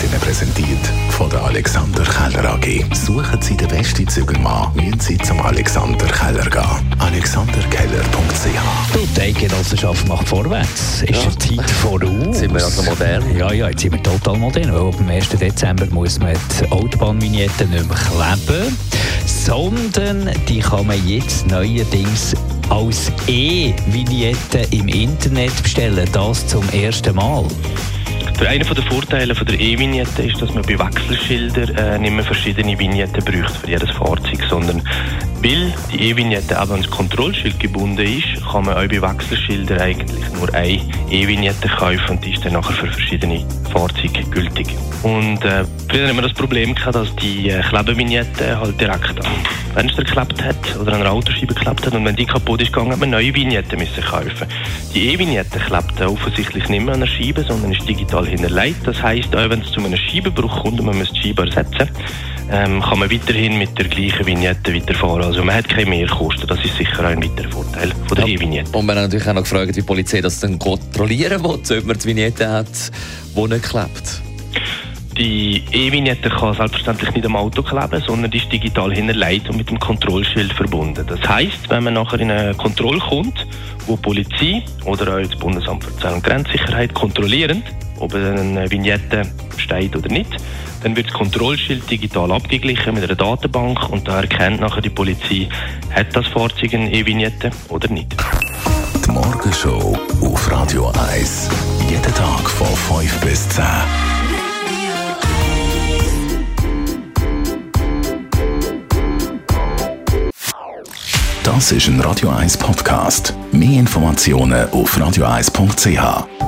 wird Ihnen präsentiert von der Alexander Keller AG. Suchen Sie den besten Zügelmann, müssen Sie zum Alexander Keller gehen. alexanderkeller.ch Du, die Eidgenossenschaft macht vorwärts. Ist ja. die Zeit voraus? Jetzt sind wir also modern. Ja, ja, jetzt sind wir total modern. Weil ab dem 1. Dezember muss man die Autobahnvignetten nicht mehr kleben, sondern die kann man jetzt neuerdings als E-Vignette im Internet bestellen. Das zum ersten Mal. Einer der Vorteile der E-Vignette ist, dass man bei Wechselschildern äh, nicht mehr verschiedene Vignetten braucht für jedes Fahrzeug, sondern weil die E-Vignette aber ans Kontrollschild gebunden ist, kann man auch bei Wechselschildern eigentlich nur eine E-Vignette kaufen und die ist dann nachher für verschiedene Fahrzeuge gültig. Und äh, früher haben wir das Problem gehabt, dass die äh, Klebevignette halt direkt am Fenster geklebt hat oder an einer Autoscheibe geklebt hat und wenn die kaputt ist gegangen, hat man neue Vignetten müssen kaufen. Die E-Vignette klebt offensichtlich nicht mehr an der Scheibe, sondern ist digital hinterlegt. Das heisst, auch wenn es zu einem Scheibenbruch kommt und man muss die Scheibe ersetzen, ähm, kann man weiterhin mit der gleichen Vignette weiterfahren. Also man hat keine Mehrkosten. Das ist sicher ein weiterer Vorteil von der ja. E-Vignette. Und man hat natürlich auch noch gefragt, wie die Polizei das dann kontrollieren will, ob man die Vignette hat, die nicht klebt. Die E-Vignette kann selbstverständlich nicht am Auto kleben, sondern die ist digital hinterlegt und mit dem Kontrollschild verbunden. Das heißt, wenn man nachher in eine Kontrolle kommt, wo die Polizei oder auch das Bundesamt für Zoll- und Grenzsicherheit kontrollieren, ob eine Vignette steht oder nicht, dann wird das Kontrollschild digital abgeglichen mit einer Datenbank und da erkennt nachher die Polizei, hat das Fahrzeug eine E-Vignette oder nicht. Die Morgenshow auf Radio 1. Jeden Tag von 5 bis 10. Das ist ein Radio 1 Podcast. Mehr Informationen auf radio1.ch.